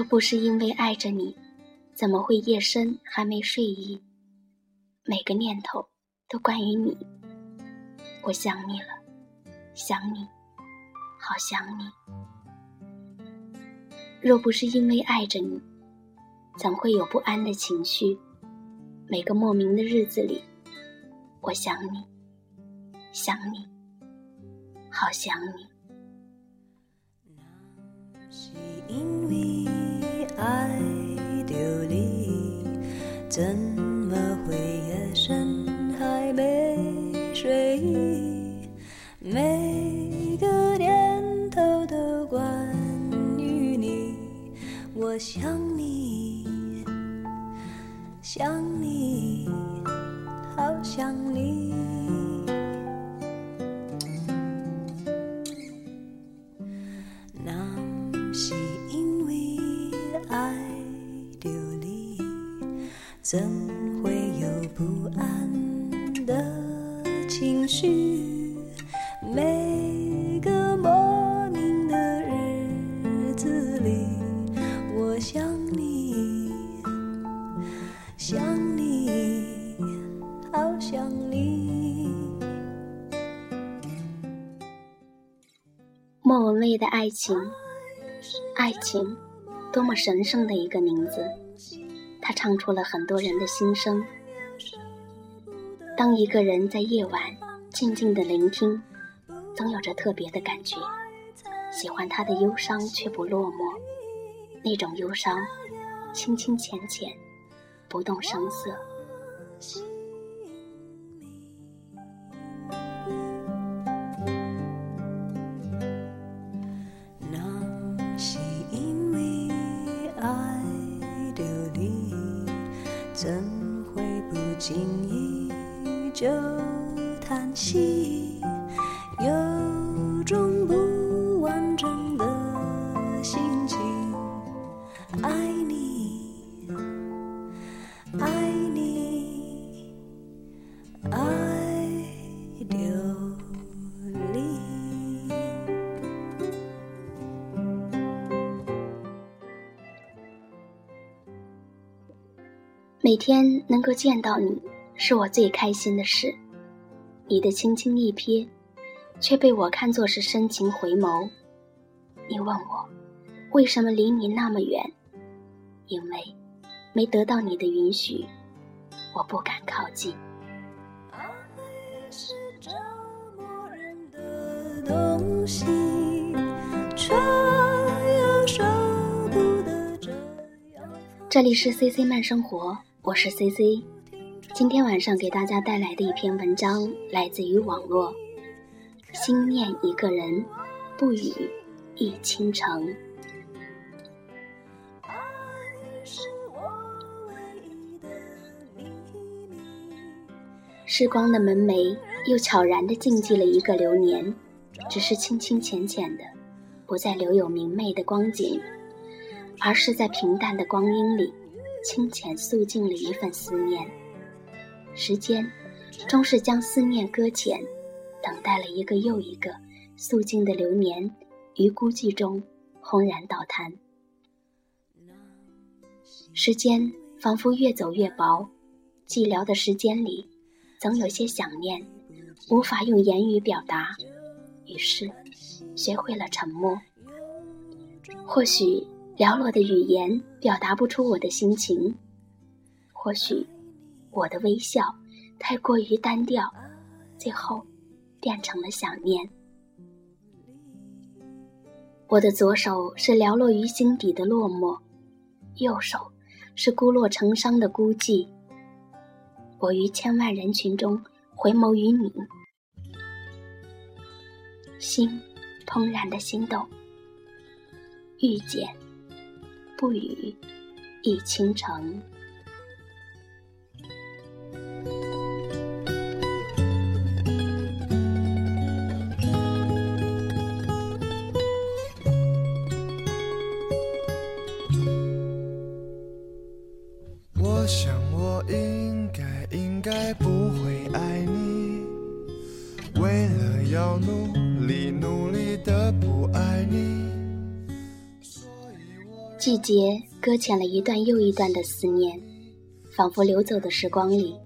若不是因为爱着你，怎么会夜深还没睡意？每个念头都关于你，我想你了，想你，好想你。若不是因为爱着你，怎会有不安的情绪？每个莫名的日子里，我想你，想你，好想你是因为。爱着你怎会有不安的情绪？每个莫名的日子里，我想你，想你，好想你。莫文蔚的爱情，爱情，多么神圣的一个名字。他唱出了很多人的心声。当一个人在夜晚静静的聆听，总有着特别的感觉。喜欢他的忧伤却不落寞，那种忧伤，清清浅浅，不动声色。你，爱你，爱流离。每天能够见到你，是我最开心的事。你的轻轻一瞥，却被我看作是深情回眸。你问我，为什么离你那么远？因为没得到你的允许，我不敢靠近。爱是折磨人的东西，却又舍不得这样放这里是 C C 慢生活，我是 C C。今天晚上给大家带来的一篇文章来自于网络。心念一个人，不语一倾城。时光的门楣又悄然地静寂了一个流年，只是清清浅浅的，不再留有明媚的光景，而是在平淡的光阴里，清浅肃静了一份思念。时间，终是将思念搁浅，等待了一个又一个肃静的流年，于孤寂中轰然倒塌。时间仿佛越走越薄，寂寥的时间里，总有些想念，无法用言语表达，于是学会了沉默。或许寥落的语言表达不出我的心情，或许我的微笑太过于单调，最后变成了想念。我的左手是寥落于心底的落寞，右手是孤落成伤的孤寂。我于千万人群中回眸于你，心怦然的心动。遇见，不语，已倾城。季节搁浅了一段又一段的思念，仿佛流走的时光里，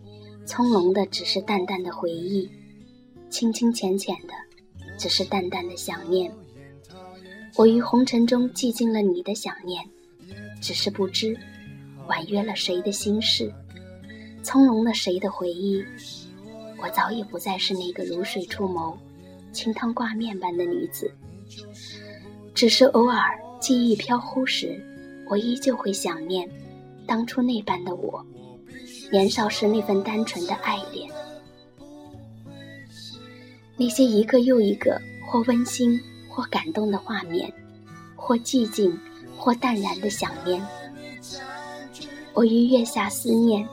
葱茏的只是淡淡的回忆，清清浅浅的，只是淡淡的想念。我于红尘中寂静了你的想念，只是不知婉约了谁的心事，葱茏了谁的回忆。我早已不再是那个如水出眸、清汤挂面般的女子，只是偶尔记忆飘忽时，我依旧会想念当初那般的我，年少时那份单纯的爱恋，那些一个又一个或温馨或感动的画面，或寂静或淡然的想念。我于月下思念，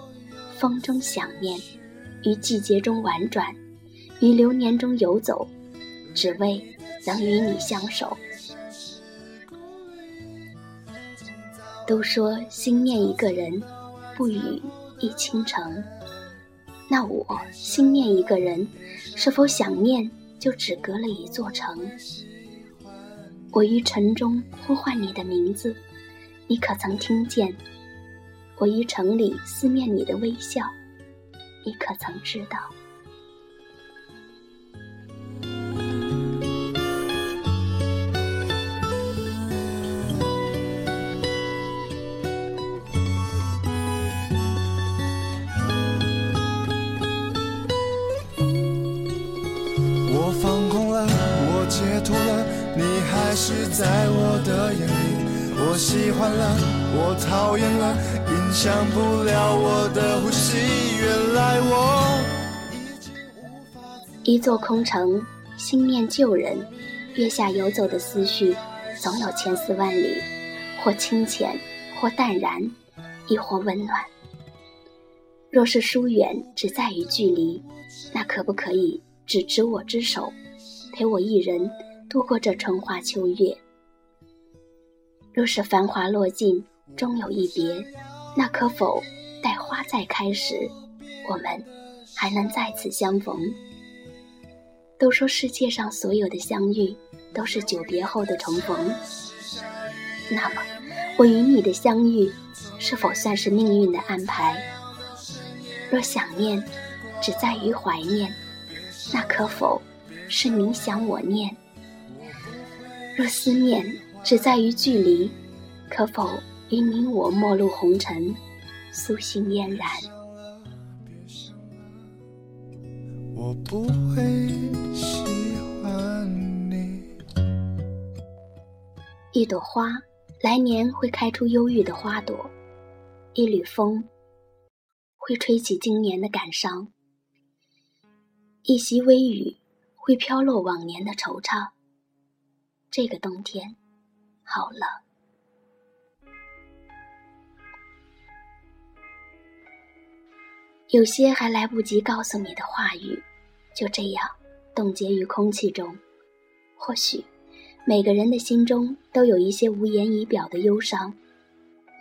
风中想念。于季节中婉转，于流年中游走，只为能与你相守。都说心念一个人，不语一倾城。那我心念一个人，是否想念就只隔了一座城？我于城中呼唤你的名字，你可曾听见？我于城里思念你的微笑。你可曾知道？是在我的眼里。我喜欢了，我讨厌了，影响不了我的呼吸。原来我已经无法一座空城，心念旧人，月下游走的思绪，总有千丝万缕，或清浅，或淡然，亦或温暖。若是疏远只在于距离，那可不可以只执我之手，陪我一人度过这春花秋月？若是繁华落尽，终有一别，那可否待花再开时，我们还能再次相逢？都说世界上所有的相遇都是久别后的重逢，那么我与你的相遇是否算是命运的安排？若想念只在于怀念，那可否是你想我念？若思念。只在于距离，可否与你我陌路红尘，苏醒嫣然？我不会喜欢你。一朵花，来年会开出忧郁的花朵；一缕风，会吹起今年的感伤；一袭微雨，会飘落往年的惆怅。这个冬天。好了，有些还来不及告诉你的话语，就这样冻结于空气中。或许，每个人的心中都有一些无言以表的忧伤，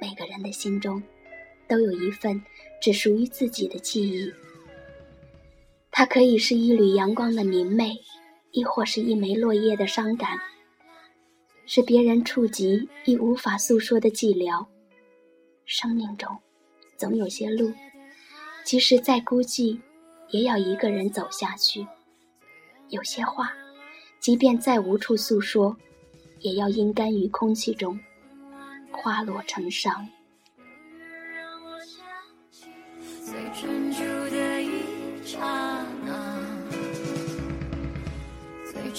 每个人的心中都有一份只属于自己的记忆。它可以是一缕阳光的明媚，亦或是一枚落叶的伤感。是别人触及亦无法诉说的寂寥。生命中，总有些路，即使再孤寂，也要一个人走下去；有些话，即便再无处诉说，也要阴干于空气中，花落成伤。最，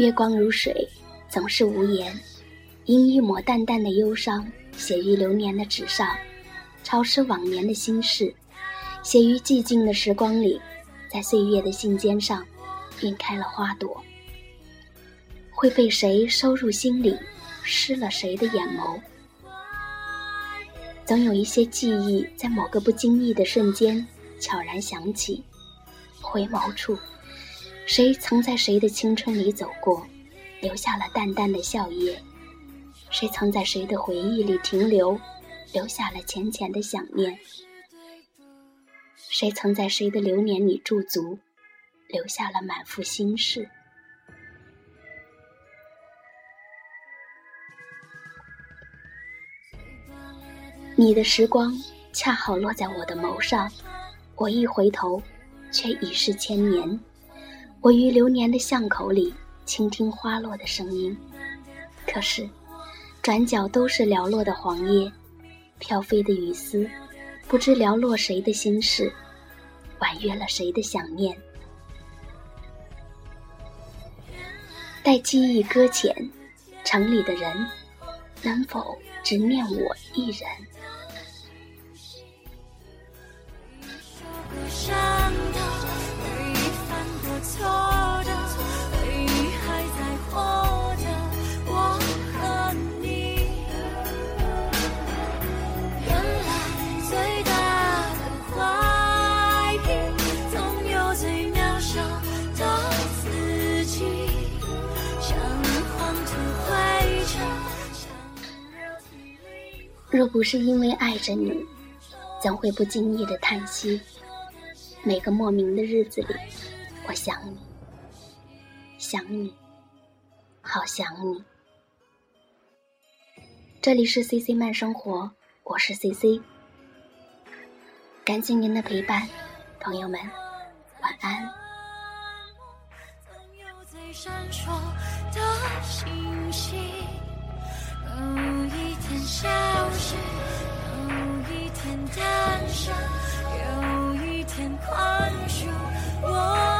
月光如水，总是无言，因一抹淡淡的忧伤，写于流年的纸上，潮湿往年的心事，写于寂静的时光里，在岁月的信笺上，便开了花朵。会被谁收入心里，湿了谁的眼眸？总有一些记忆，在某个不经意的瞬间悄然响起。回眸处，谁曾在谁的青春里走过？留下了淡淡的笑靥？谁曾在谁的回忆里停留，留下了浅浅的想念？谁曾在谁的流年里驻足，留下了满腹心事？你的时光恰好落在我的眸上，我一回头，却已是千年。我于流年的巷口里倾听花落的声音，可是，转角都是寥落的黄叶，飘飞的雨丝，不知寥落谁的心事，婉约了谁的想念。待记忆搁浅，城里的人能否只念我一人？若不是因为爱着你，怎会不经意的叹息？每个莫名的日子里，我想你，想你，好想你。这里是 CC 慢生活，我是 CC。感谢您的陪伴，朋友们，晚安。闪烁的星星，有一天消失，有一天诞生，有一天宽恕我。